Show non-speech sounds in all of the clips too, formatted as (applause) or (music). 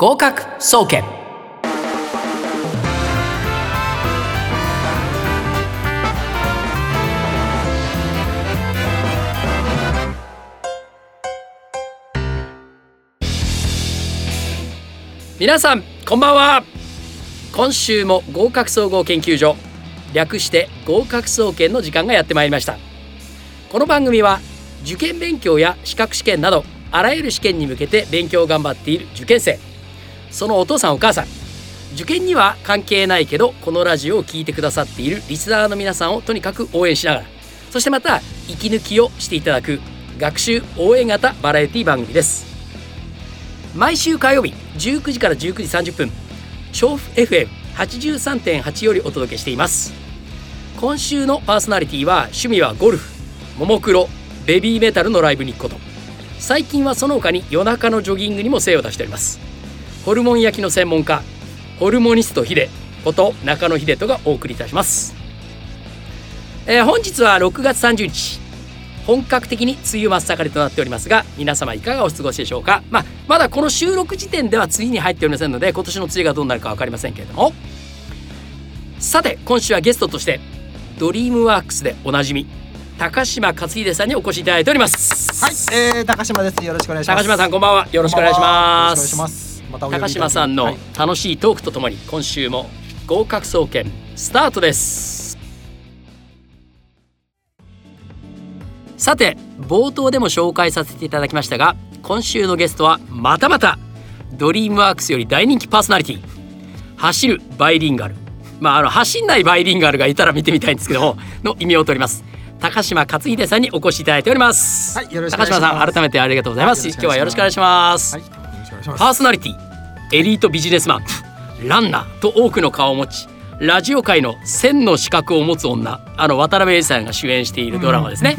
合格総研。皆さんこんばんは。今週も合格総合研究所略して合格総研の時間がやってまいりました。この番組は受験勉強や資格試験などあらゆる試験に向けて勉強を頑張っている受験生。そのお父さんお母さん。受験には関係ないけどこのラジオを聴いてくださっているリスナーの皆さんをとにかく応援しながら。そしてまた息抜きをしていただく学習応援型バラエティ番組です。毎週火曜日19時から19時30分調布 FM83.8 よりお届けしています。今週のパーソナリティは趣味はゴルフももクロベビーメタルのライブに行くこと。最近はその他に夜中のジョギングにも精を出しております。ホルモン焼きの専門家ホルモニストヒデこと中野秀人がお送りいたします、えー本日は6月30日本格的に梅雨真っ盛りとなっておりますが皆様いかがお過ごしでしょうか、まあ、まだこの収録時点では梅雨に入っておりませんので今年の梅雨がどうなるか分かりませんけれども。さて今週はゲストとしてドリームワークスでおなじみ高島克秀さんにお越しいただいております。はい、えー、高島です。よろしくお願いします。高島さんこんばんは。よろしくお願いしますま高島さんのはい。楽しいトークとともに今週も合格総研スタートです。さて冒頭でも紹介させていただきましたが今週のゲストはまたまたドリームワークスより大人気パーソナリティ。走るバイリンガル。まああの走んないバイリンガルがいたら見てみたいんですけどもの意味を取ります。高島克秀さんにお越しいただいております、はいよろしくお高島願いします。さん改めてありがとうございます、はい今日はよろしくお願いします、はい、パーソナリティエリートビジネスマンランナーと多くの顔を持ちラジオ界の千の資格を持つ女あの渡辺栄さんが主演しているドラマですね、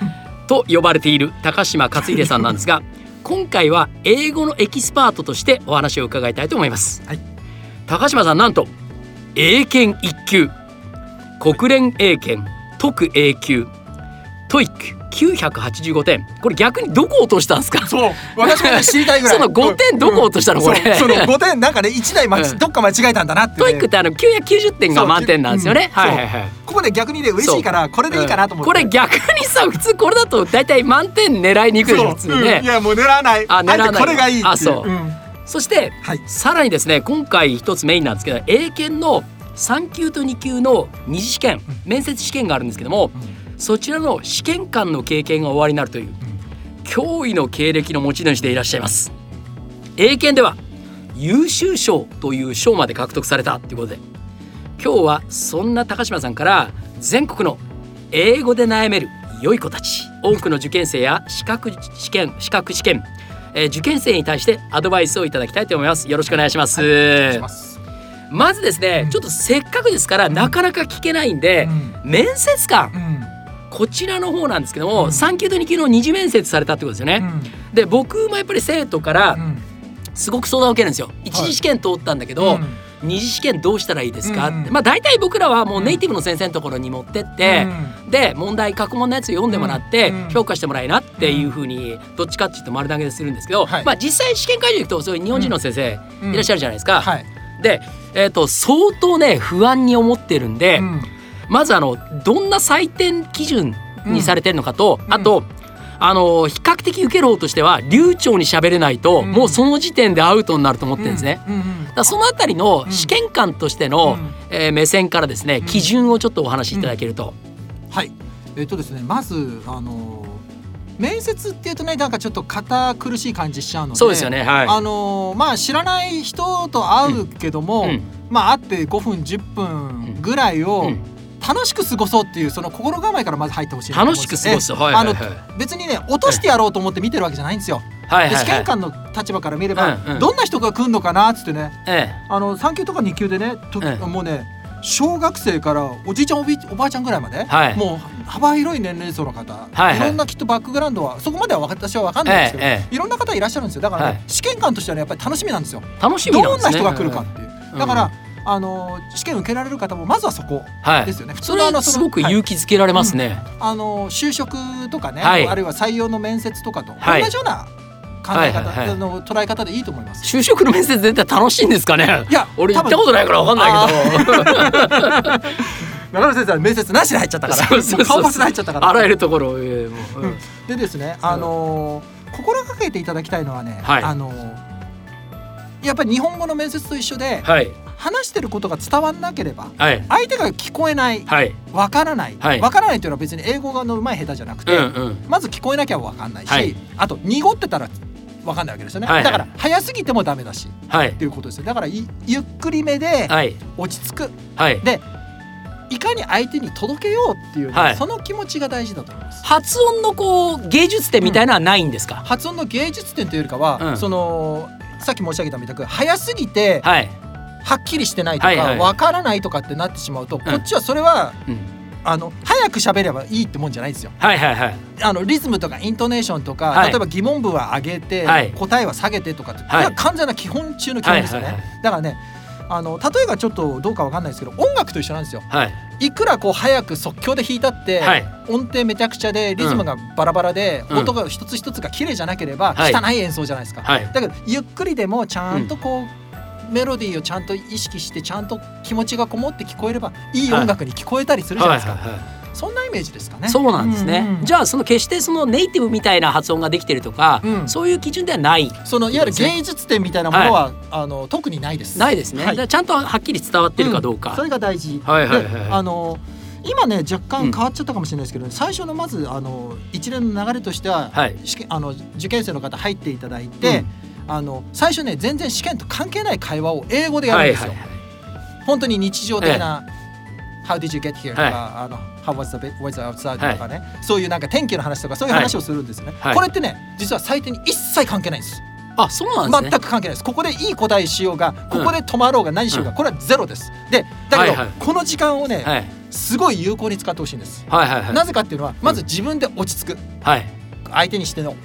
(laughs) と呼ばれている高島克秀さんなんですが今回は英語のエキスパートとしてお話を伺いたいと思います、はい。高島さんなんと英検一級国連英検特 A 級 TOEIC985点これ逆にどこ落としたんですか？そう、私もね知りたいぐらい。(laughs) その5点どこ落としたの？これそうその五点なんかね一題間違うんどっか間違えたんだなって、ね。 TOEICってあの990点が満点なんですよね。はいはいはい。ここで逆にね嬉しいからこれでいいかなと思って。これ逆にさ普通これだと大体満点狙いに行くでしょ普通ねうんい。やもう狙わない。あ狙わないこれがいい。あそうんそしてはい。さらにですね今回一つメインなんですけど英検の3級と2級の二次試験面接試験があるんですけどもそちらの試験官の経験が終わりになるという驚異の経歴の持ち主でいらっしゃいます。英検では優秀賞という賞まで獲得されたということで今日はそんな高島さんから全国の英語で悩める良い子たち多くの受験生や資格試験資格試験、えー受験生に対してアドバイスをいただきたいと思います。よろしくお願いします,、お願いします。まずですね、うん。ちょっとせっかくですから、なかなか聞けないんで、うん。面接官。うんこちらの方なんですけども、うん。3級と2級の二次面接されたってことですよね、で僕もやっぱり生徒からうん。すごく相談を受けるんですよ。一次試験通ったんだけど、うん。二次試験どうしたらいいですか、うんってまあ大体僕らはもうネイティブの先生のところに持ってって、で問題過去問のやつ読んでもらって、うん。評価してもらいなっていうふうにどっちかっていうと丸投げでするんですけど、はい。まあ実際試験会場行くとそういう日本人の先生うん。いらっしゃるじゃないですか。はい。で、えー、と相当ね不安に思ってるんで、うんまずあのどんな採点基準にされてるのかと、うん。あとあの比較的受ける方としては流暢に喋れないと、うん。もうその時点でアウトになると思ってるんですね。うん。うんだそのあたりの試験官としての、うん。えー目線からですねん。基準をちょっとお話しいただけると、はい。えっとですね、まずあの面接っていうとね、なんかちょっと堅苦しい感じしちゃうので。そうですよね。はい。あのまあ知らない人と会うけども、うん。まあ会って5分10分ぐらいをうん楽しく過ごそうっていうその心構えからまず入ってほしい楽しく過ごす、はいはいはい。あの別にね落としてやろうと思って見てるわけじゃないんですよ。はいはい。はいで試験官の立場から見れば、うんうん。どんな人が来るのかなっつってね。えあの3級とか2級でねと、ええ。もうね小学生からおじいちゃんおびおばあちゃんぐらいまで、はい。もう幅広い年齢層の方、はいはい。ろんなきっとバックグラウンドはそこまでは私は分かんないんですけど、えええいろんな方いらっしゃるんですよ。だからね、はい。試験官としてはねやっぱり楽しみなんですよ。え楽しみね。どんな人が来るかっていう、うん。だから、あの試験受けられる方もまずはそこはい。ですよね、普それはすごく勇気づけられますね、あの就職とかね、はい。あるいは採用の面接とかとはい。同じような考え方、はいはいの捉え方でいいと思います。就職の面接絶対楽しいんですかね？いや俺行ったことないから分かんないけど。(laughs) 中野先生は面接なしで入っちゃったから。そうそうそう顔パスで入っちゃったから。あらゆるところを、えーもううん。でですねあのー心がけていただきたいのはね、はい。あのーやっぱり日本語の面接と一緒で、はい。話してることが伝わんなければはい。相手が聞こえないはい。わからない。わ、はい。からないというのは別に英語がの上手い下手じゃなくて、うんうん。まず聞こえなきゃわかんないし、はい。あと濁ってたらわかんないわけですよね、はい。はい。だから早すぎてもダメだしはい。っていうことですよ。だからいゆっくりめではい。落ち着く。はい。でいかに相手に届けようっていうね、はい。その気持ちが大事だと思います。発音のこう芸術点みたいなのはないんですか、発音の芸術点というよりかは、うん。そのさっき申し上げたみたく早すぎてはい、はっきりしてないとか、はいはい。わからないとかってなってしまうと、こっちはそれはうん、あの早く喋ればいいってもんじゃないんですよ。はいはいはい。あのリズムとかイントネーションとか、はい。例えば疑問文は上げて、はい。答えは下げてとかって、はい。これは完全な基本中の基本ですよね。はいはい。だからねあの例えがちょっとどうかわかんないですけど音楽と一緒なんですよ。はい。いくらこう早く即興で弾いたって、はい。音程めちゃくちゃでリズムがバラバラで、うん。音が一つ一つが綺麗じゃなければはい。汚い演奏じゃないですか。はい。だけどゆっくりでもちゃんとこう、メロディーをちゃんと意識してちゃんと気持ちがこもって聞こえればいい音楽に聞こえたりするじゃないですか、はいはいはいそんなイメージですかね。そうなんですね、じゃゃあその決してそのネイティブみたいな発音ができてるとか、うん。そういう基準ではない。そのいわゆる芸術点みたいなものは、あの特にないです。ないですね、はい。ちゃんとはっきり伝わってるかどうか、ん。それが大事、はいはいはいであの今ね若干変わっちゃったかもしれないですけど、最初のまずあの一連の流れとしては、はい。試験あの受験生の方入っていただいて、あの最初ね全然試験と関係ない会話を英語でやるんですよ、はいはい本当に日常的な、How did you get here? とか、はい。あの How was the weather outside? とかね、そういうなんか天気の話とかそういう話をするんですよね、はい。これってね実は採点に一切関係ないんです。あそうなんですね。全く関係ないです。ここでいい答えしようがここで止まろうが何しようが、うん。これはゼロです。でだけど、はいはい。この時間をね、はい。すごい有効に使ってほしいんです、はいはいはい。なぜかっていうのはまず自分で落ち着く。はい。相手にしての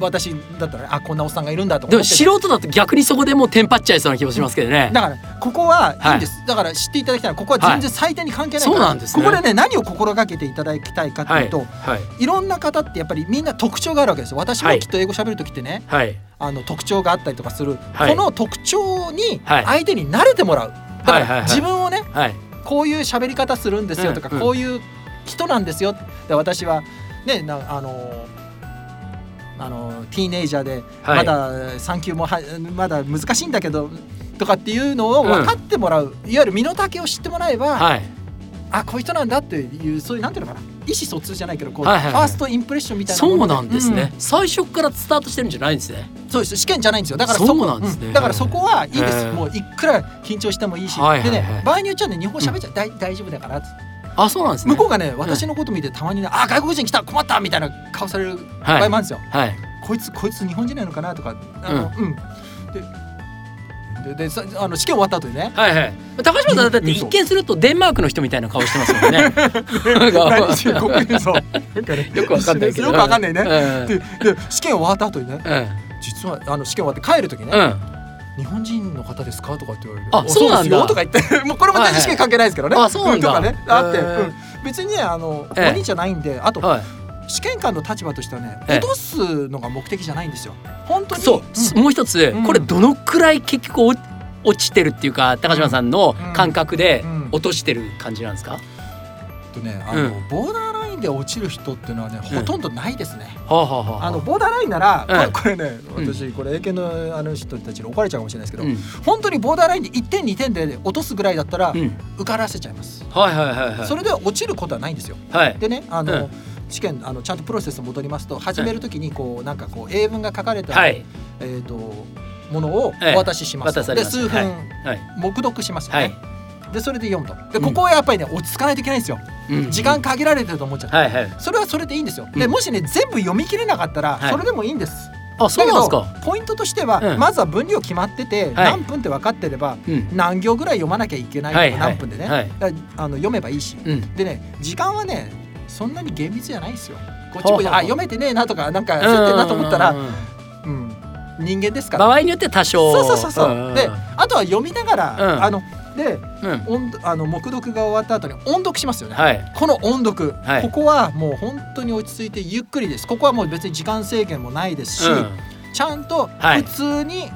私だったらねあこんなおっさんがいるんだとでも思って素人だと逆にそこでもうテンパっちゃいそうな気もしますけどね、だからここはい。いんです、だから知っていただきたいのはここは全然採点に関係ないから、そうなんですね。ここでね何を心がけていただきたいかってはいいうと、はい。い、ろんな方ってやっぱりみんな特徴があるわけですよ。私もはい。きっと英語喋る時ってね、はい。あの特徴があったりとかする、はい。この特徴にはい。相手に慣れてもらう。だからはいはいはい。自分をねはい。こういう喋り方するんですよとか、うんうん。こういう人なんですよ。で私はねなあのあのティーネイジャーではい。まだ3級もはまだ難しいんだけどとかっていうのを分かってもらう、いわゆる身の丈を知ってもらえば、はい。あこういう人なんだっていうそういうなんていうのかな。意思疎通じゃないけどこう、はいはいはい。ファーストインプレッションみたいなそうなんですね、う最初からスタートしてるんじゃないんですね。そうです試験じゃないんですよ。だからそうこなんですね。だからそこはいいです、もういくら緊張してもいいし、はいはいはい。でね場合によっちゃね日本語喋っちゃ大大丈夫だからってあそうなんですね。向こうがね私のこと見てたまにね、あ外国人来た困ったみたいな顔される場合もあるんですよ、はい。こいつこいつ日本人なのかなとかあのうん、でででさあの試験終わった後にね。はいはい。高島さんだって一見するとデンマークの人みたいな顔してますもんね (laughs) よくわかんないけど。よくわかんないね、うん。でで試験終わった後にねうん。実はあの試験終わって帰る時ね、うん日本人の方ですか？とかって言われるあそうなんだ。とか言って。もうこれも全然試験関係ないですけどね、はいはいあそうなんだ。とかね。あって、へーうん。別にねあのええ。本人じゃないんで。あと、はい。試験官の立場としてはねええ。落とすのが目的じゃないんですよ。本当に。そう、ん。もう一つ、うん。これどのくらい結局お落ちてるっていうか高島さんの感覚でうん。落としてる感じなんですか、とねあの、うん。ボーダーで落ちる人っていうのはねうん。ほとんどないですね、はあはあはああ。のボーダーラインなら、ええ。これこれねうん。私これ英検のあの人たちに怒られちゃうかもしれないですけど、うん。本当にボーダーラインで1点2点で落とすぐらいだったら、うん。受からせちゃいます、はいはいはいはい。それで落ちることはないんですよ。はい。でねあの、うん。試験あのちゃんとプロセス戻りますと始めるときにこうなんかこう英文が書かれた、はい。えー、とものをええお渡しします。と、渡されます。で数分、はい。はい。黙読しますよね、はいでそれで読むと。でうん。ここはやっぱりね落ち着かないといけないんですよ、うん。時間限られてると思っちゃって、はいはい。それはそれでいいんですよ、うん。でもしね全部読み切れなかったらはい。それでもいいんです、あそうなんですか。ポイントとしては、うん。まずは分量決まってて、はい。何分って分かってればうん。何行ぐらい読まなきゃいけないとか、はいはい。何分でね、はい。あの読めばいいし、うん。でね時間はねそんなに厳密じゃないですよ。こっちもあ読めてねえなとかなんかそうやってなと思ったら人間ですから。場合によって多少。そうそうそうそう、ん。であとは読みながら、うん。あのでうん。音あの黙読が終わった後に音読しますよね、はい。この音読、はい。ここはもう本当に落ち着いてゆっくりです。ここはもう別に時間制限もないですし、うん。ちゃんとはい。普通に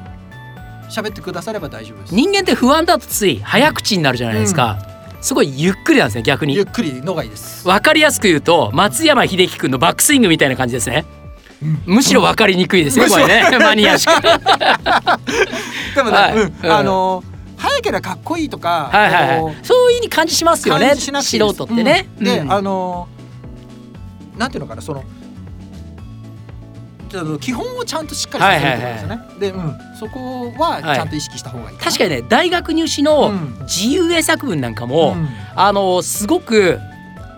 喋ってくだされば大丈夫です、人間って不安だとつい早口になるじゃないですか、すごいゆっくりなんですね逆に。ゆっくりのがいいです。わかりやすく言うと松山英樹君のバックスイングみたいな感じですね。むしろわかりにくいですねこれね。マニアしく (laughs) でもね、はい。うん。うんあの早ければかっこいいとか、はいはいはい。そういうに感じしますよね素人ってね、うん。で、うん。あのなんていうのかなその基本をちゃんとしっかりさせるってことですよね、で、うん、そこはちゃんと意識した方がいい。確かにね大学入試のうん。自由英作文なんかも、うん。あのすごく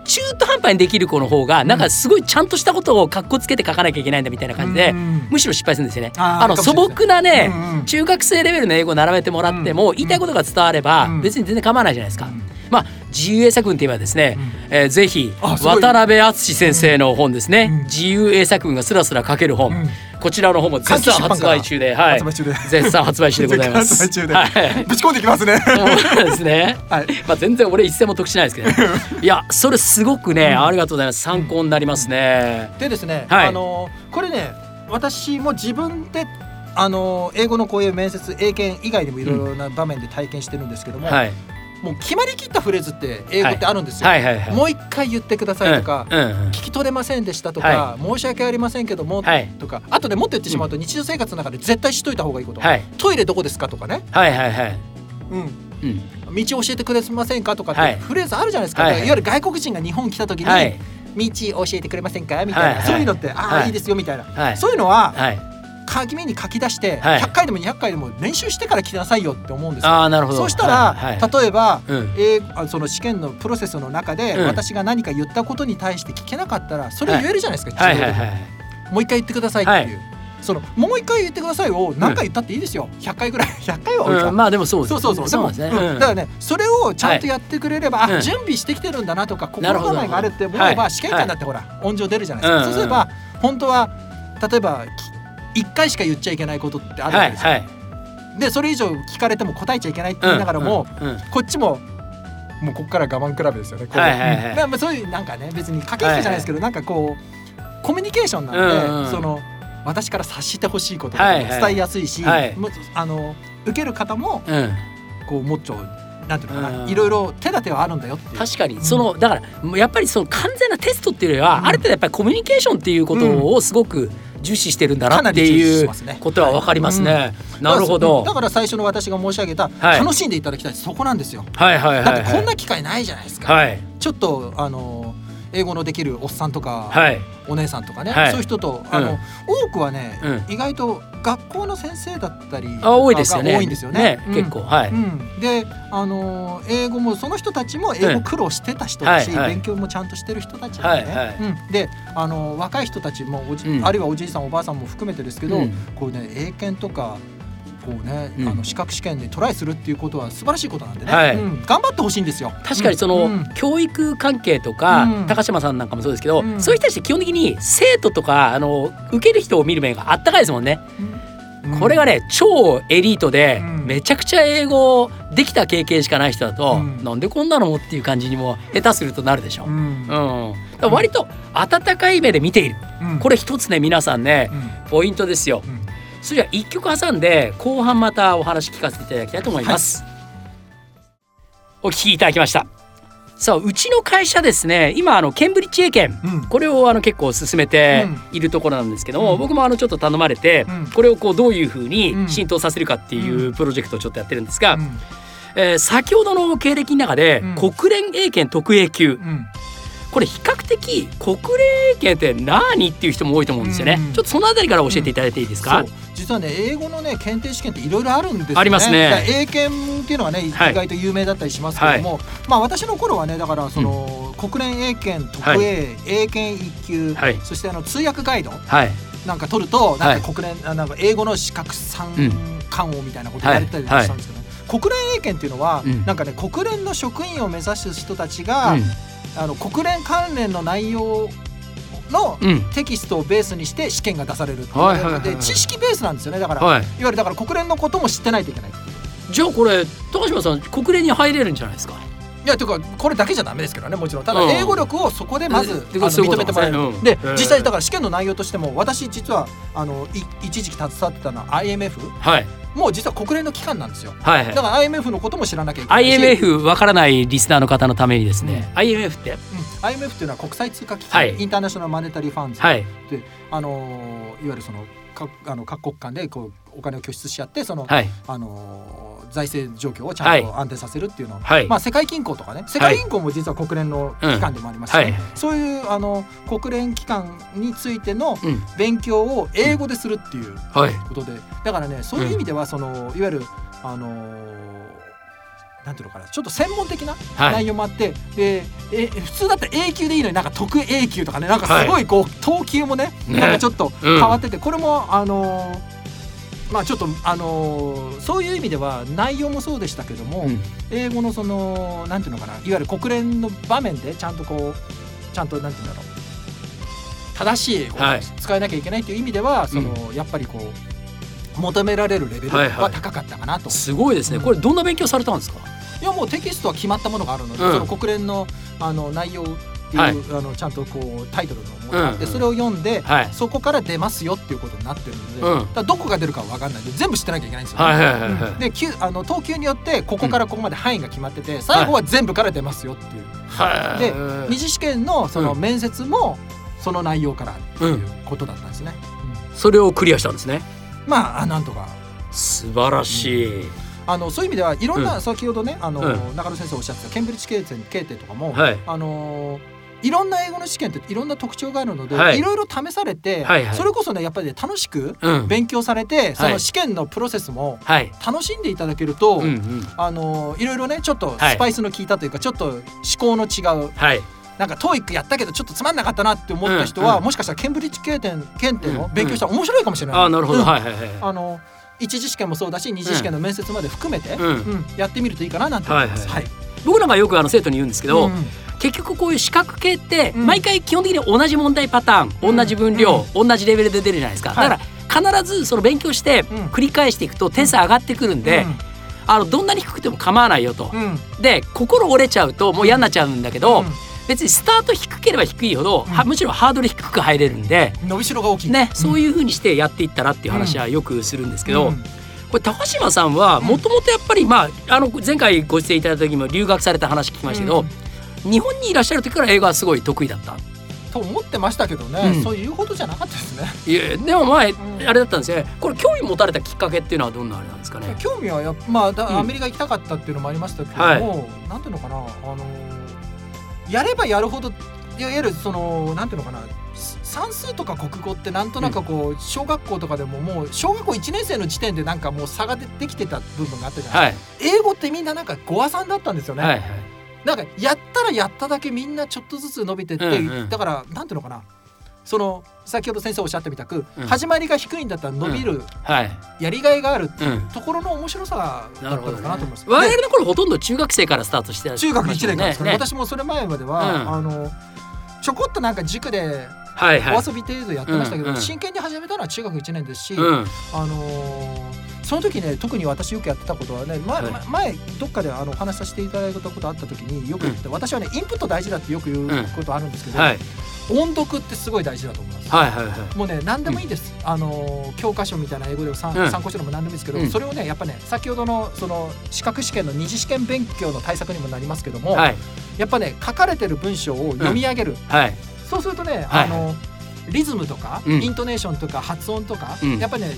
中途半端にできる子の方がなんかすごいちゃんとしたことをかっこつけて書かなきゃいけないんだみたいな感じで、うん。むしろ失敗するんですよね。あの素朴なね、中学生レベルの英語を並べてもらっても、うん言いたいことが伝われば、うん。別に全然構わないじゃないですか。うん。まあ自由英作文といえばですね、えーぜひ渡辺敦先生の本ですね、うん。自由英作文がスラスラ書ける本、うんこちらの本も絶賛発売中で、はい。絶賛発売中でございます。発売中ではい。ぶち込んできますね。そうですね。(laughs) はい。まあ全然俺一銭も得しないですけど、(laughs) いやそれすごくね、ありがとうございます。参考になりますね。でですね、はい。あのこれね私も自分であの英語のこういう面接英検以外にもいろいろな場面で体験してるんですけども、はいもう決まりきったフレーズって英語ってあるんですよ。もう一回言ってくださいとか、うんうんうん。聞き取れませんでしたとか、は申し訳ありませんけども、はい。とかあとでもっと言ってしまうと、日常生活の中で絶対しといた方がいいこと、はい。トイレどこですかとかね、はいはいはい。うん、うん。道教えてくれませんかとかって、はい。フレーズあるじゃないですか、はいい。わゆる外国人が日本来た時に、はい。道教えてくれませんかみたいな、はいはいそういうのってああ、はい。い、いですよみたいな、はい。そういうのははい。書きに書き出して、はい。100回でも200回でも練習してから来なさいよって思うんですよ。ああなるほど。そうしたら、はいはい。例えば、うん。えその試験のプロセスの中で、うん。私が何か言ったことに対して聞けなかったらそれ言えるじゃないですか、はいはいはい。もう一回言ってくださいっていう、そのもう一回言ってくださいを何回言ったっていいですよ、100回ぐらい。(laughs) 100回はうん、まあでもそうです。そうそうそう。そうですね。うん。うんだからねそれをちゃんとやってくれれば、うん。あ準備してきてるんだなとか心構えがあるって思えば、はい。試験官だってほら、音情出るじゃないですか、うん。そうすれば本当は例えばき1回しか言っちゃいけないことってあるわけですよ、はいはい。でそれ以上聞かれても答えちゃいけないって言いながらも、うんうん。こっちももうここから我慢比べですよね。こうはいはいはい。うんだからまあそういうなんかね別に駆け引きじゃないですけど、なんかこうコミュニケーションなので、うんうんその私から察してほしいことと伝えやすいし、はい。もっとあの受ける方もうん。こうもっとなんていうのかな、うん。いろいろ手立てはあるんだよっていう。確かに。そのだからやっぱりその完全なテストっていうよりは、うん。ある程度やっぱりコミュニケーションっていうことをすごく重視してるんだなっていうことはわかりますね。なるほだど。から最初の私が申し上げた、はい楽しんでいただきたいそこなんですよ。はいはいはいはい。だってこんな機会ないじゃないですか。はいちょっとあの英語のできるおっさんとか、はい。お姉さんとかね、はい。そういう人とあの、多くはね、うん。意外と学校の先生だったりあ多いですよね。が多いんですよね。うん。結構。はい。うん、で、あの英語もその人たちも英語苦労してた人だし、勉強もちゃんとしてる人たちでね、で、あの若い人たちもおじ、うん。あるいはおじいさんおばあさんも含めてですけど、うん。こうね英検とかこうね、うん。あの資格試験でトライするっていうことは素晴らしいことなんでね、はい。うん。頑張ってほしいんですよ。確かにその、うん。教育関係とか、うん。高島さんなんかもそうですけど、うん。そういう人たちって基本的に生徒とかあの受ける人を見る目があったかいですもんね。うん。これがね超エリートで、うん。めちゃくちゃ英語できた経験しかない人だと、うん。なんでこんなのっていう感じにも下手するとなるでしょ。ううん。んだから割と温かい目で見ている。うん。これ一つね皆さんねうん。ポイントですよ。うんそれじゃあ一曲挟んで後半またお話聞かせていただきたいと思います。お聞きいただきました。さあうちの会社ですね今あのケンブリッジ英検。うん。これをあの結構進めているところなんですけども、うん。僕もあのちょっと頼まれて、うん。これをこうどういうふううにん。浸透させるかっていうプロジェクトをちょっとやってるんですが、うん。えー先ほどの経歴の中で、うん。国連英検特 A 級。うん。これ比較的国連英検って何っていう人も多いと思うんですよね、うんちょっとそのあたりから教えていただいていいですか、そう。実はね英語のね検定試験っていろいろあるんですよね。ありますね英検っていうのはね意はい。外と有名だったりしますけども、まあ私の頃はねだからその、国連英検特 A、はい。英検一級、はい。そしてあの通訳ガイドはい。なんか取るとはいなんか国連、あなんか英語の資格三うん。冠王みたいなこと言われたりしたんですけど、国連英検っていうのは、うん。なんかね国連の職員を目指す人たちが、うん。あの国連関連の内容のうん。テキストをベースにして試験が出されるで知識ベースなんですよね。だから、はい。いわゆるだから国連のことも知ってないといけないい。じゃあこれ高島さん国連に入れるんじゃないですか？やというかこれだけじゃダメですけどねもちろん。ただうん。英語力をそこでまず、うん。認めてもらえる、うん。で、うん実際だから試験の内容としても私実はあのい一時期携わってたのは IMF はい。もう実は国連の機関なんですよ。はいだから IMF のことも知らなきゃいけない。し IMF わからないリスナーの方のためにですね、IMF って？うん。IMF っていうのは国際通貨基金、はい。インターナショナルマネタリーファンズ、はい。であのーいわゆるそのかあの各国間でこうお金を拠出し合ってその、はい。あのー財政状況をちゃんと安定させるっていうのを、はい。まあ世界銀行とかね。世界銀行も実は国連の機関でもありますし、はいそういうあの国連機関についてのうん。勉強を英語でするっていうはい。ことで。だからねそういう意味ではそのいわゆるあのーなんていうのかなちょっと専門的なはい。内容もあって、でえ普通だったら A 級でいいのになんか特 A 級とかねなんかすごいこう等級もねね。なんかちょっとうん。変わってて、これもあのーまあちょっとあのーそういう意味では内容もそうでしたけども、うん。英語のそのなんていうのかないわゆる国連の場面でちゃんとこうちゃんとなんていうんだろう正しい英語をはい。使えなきゃいけないという意味では、そのやっぱりこう求められるレベルはいははい高かったかなと。すごいですね。これどんな勉強されたんですか？いやもうテキストは決まったものがあるので、うん。その国連のあの内容っていう、はい。あのちゃんとこうタイトルのものがあって、うん。うんそれを読んで、はい。そこから出ますよっていうことになってるので、うん。だどこが出るかは分かんないんで全部知ってなきゃいけないんですよ、はいはいはいはい。うん。で級あの等級によってここからここまで範囲が決まってて、最後は全部から出ますよっていう、はい。で二次試験のそのうん。面接もその内容からっていうことだったんですね、それをクリアしたんですね。うんまああなんとか。素晴らしい、あのそういう意味ではいろんな、うん。先ほどねあの、う中野先生おっしゃってたケンブリッジ経典経典とかも、はい。あのーいろんな英語の試験っていろんな特徴があるので、はい。い、ろいろ試されて、はいはい。それこそねやっぱりね楽しくうん。勉強されて、そはい。の試験のプロセスもはい。楽しんでいただけると、うんうん。あのーいろいろねちょっとはいスパイスの効いたというか、ちょっと思考の違うはい。なんか TOEIC やったけどちょっとつまんなかったなって思った人は、うんうん。もしかしたらケンブリッジ経典検定うん。を勉強したら面白いかもしれない。ああなるほど、うん。はいはいはい。あの一次試験もそうだし二次試験の面接まで含めて、うん。うんやってみるといいかななんて。思います。はい。はい。僕なんかよくあの生徒に言うんですけど、うんうん。結局こういう資格系ってうん。毎回基本的に同じ問題パターン、うん。同じ分量、同じレベルで出るじゃないですか、はい。だから必ずその勉強してうん。繰り返していくと点数上がってくるんで、あのどんなに低くても構わないよと。で心折れちゃうともう嫌になっちゃうんだけど、うん別にスタート低ければ低いほど、はうん。むしろハードル低く入れるんで、伸びしろが大きい。ね、そういいう風にしてやっていったらっていう話はよくするんですけど、うん。これ高島さんはもともとやっぱりまああの前回ご出演いただいた時も留学された話聞きましたけど、日本にいらっしゃる時から英語はすごい得意だった。と思ってましたけどね、うん。そういうほどじゃなかったですね。いやでも前、ん。あれだったんですよね。これ興味持たれたきっかけっていうのはどんなあれなんですかね？興味はやまあアメリカ行きたかったっていうのもありましたけども、はい。なんていうのかなあのーやればやるほどいわゆるそのなんていうのかな算数とか国語ってなんとなくこう、小学校とかでももう小学校1年生の時点でなんかもう差がでできてた部分があったじゃないはい。英語ってみんななんか語話さんだったんですよね、はいはい。なんかやったらやっただけみんなちょっとずつ伸びてって、うんうん。だからなんていうのかなその先ほど先生おっしゃってみたく、うん。始まりが低いんだったら伸びる、はい。やりがいがあるっていううん。ところの面白さだったのかなと思います。我で々の頃ほとんど中学生からスタートしてらっしゃ中学1いましたよ年からですから、ね。私もそれ前までは、うん。あのちょこっとなんか塾ではいはい。お遊び程度やってましたけど、うんうん。真剣に始めたのは中学1年ですし、うん。あのーその時ね特に私よくやってたことはね、前はい。前前どっかであのお話しさせていただいたことあった時によく言って、私はねインプット大事だってよく言うことあるんですけど、はい。音読ってすごい大事だと思います。はいはいはいもうね何でもいいです、あのー教科書みたいな英語でも参,、考書でも何でもいいですけど、うん。それをねやっぱね先ほどのその資格試験の二次試験勉強の対策にもなりますけども、はい。やっぱね書かれてる文章を読み上げる、はい。そうするとね、はい。あのリズムとか、うん。イントネーションとか発音とか、うん。やっぱね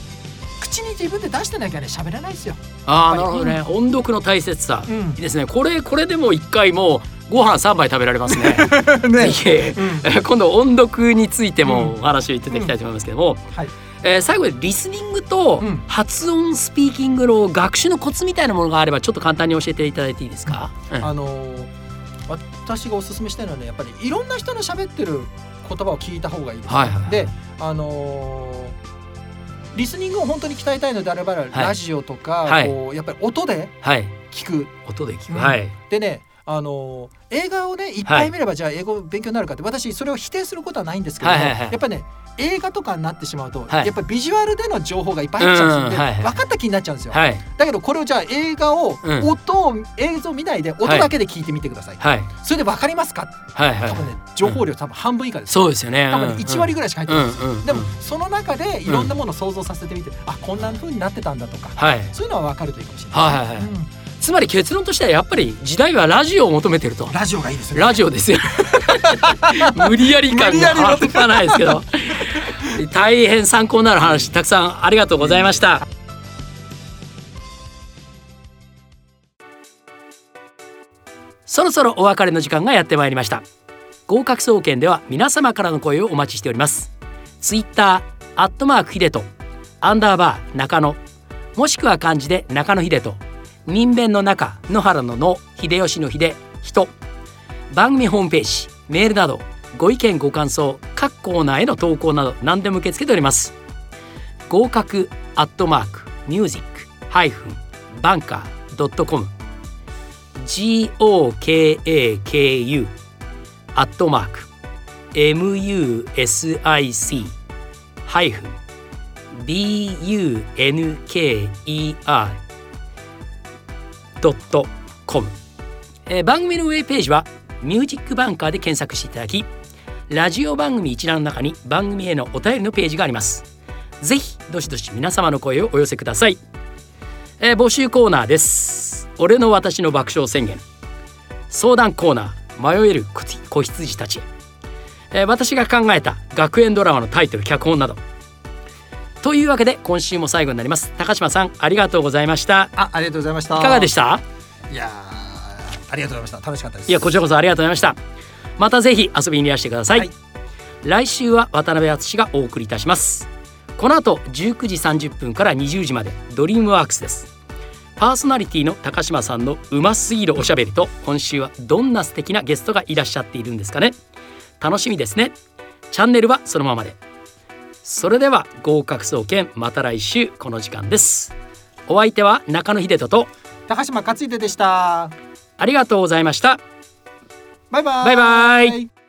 口に自分で出してなきゃね喋れないですよ。ああなるほどね。音読の大切さ。うん。いいですね。これこれでも一回もうご飯三杯食べられますね。(laughs) ね。うん。え (laughs) ー今度音読についてもうん。お話をいただきたいと思いますけども、はい。えー最後にリスニングとうん。発音スピーキングの学習のコツみたいなものがあればちょっと簡単に教えていただいていいですか、うん。あのー私がおすすめしたいのはねやっぱりいろんな人の喋ってる言葉を聞いた方がいいです、はいはい。であのーリスニングを本当に鍛えたいのであれば、ラジオとか、はい。こうやっぱり音ではい。聞く。音で聞く、うん。はい。でねあのー映画をねいっぱい。見ればじゃあ英語勉強になるかって私それを否定することはないんですけども、はいはいはいやっぱりね映画とかになってしまうと、はい。やっぱりビジュアルでの情報がいっぱい入っちゃうんですよ、うん分かった気になっちゃうんですよ、はい。だけどこれをじゃあ映画を、うん。音を映像見ないで音だけで聞いてみてください、はい。それで分かりますか？はいはい多分ね情報量多分半分以下です、そうですよね。多分ね1割ぐらいしか入ってないんです。よ、うんうんうん。でもその中でいろんなものを想像させてみて、あこんな風になってたんだとかはい。そういうのは分かるといいかもしれない、はいはいつまり結論としてはやっぱり時代はラジオを求めてると。ラジオがいいですね。ラジオですよ。(laughs) 無理やり感がり半端ないですけど大変参考になる話たくさんありがとうございました。そろそろお別れの時間がやってまいりました。合格総研では皆様からの声をお待ちしております。ツイッターアットマークヒデトアンダーバー中野。もしくは漢字で中野秀人人弁の中野原の野秀吉の秀人。番組ホームページメールなどご意見ご感想各コーナーへの投稿など何でも受け付けております。合格アットマークミュージックハイフンバンカードットコム。GOKAKU アットマーク MUSIC ハイフン bunker ドットコム、えー番組のウェブページはミュージックバンカーで検索していただきラジオ番組一覧の中に番組へのお便りのページがあります。ぜひどしどし皆様の声をお寄せください、えー募集コーナーです。俺の私の爆笑宣言。相談コーナー迷える子羊たちへ、えー私が考えた学園ドラマのタイトル脚本など。というわけで今週も最後になります。高島さんありがとうございました。あありがとうございました。いかがでした？いやーありがとうございました。楽しかったです。いやこちらこそありがとうございましたまたぜひ遊びにいらしてください、はい。来週は渡辺敦がお送りいたします。この後19時30分から20時までドリームワークスです。パーソナリティの高島さんのうますぎるおしゃべりと今週はどんな素敵なゲストがいらっしゃっているんですかね。楽しみですね。チャンネルはそのままで。それでは合格総研また来週この時間です。お相手は中野秀人と高島克秀でした。ありがとうございましたバイバイ。バイバイ。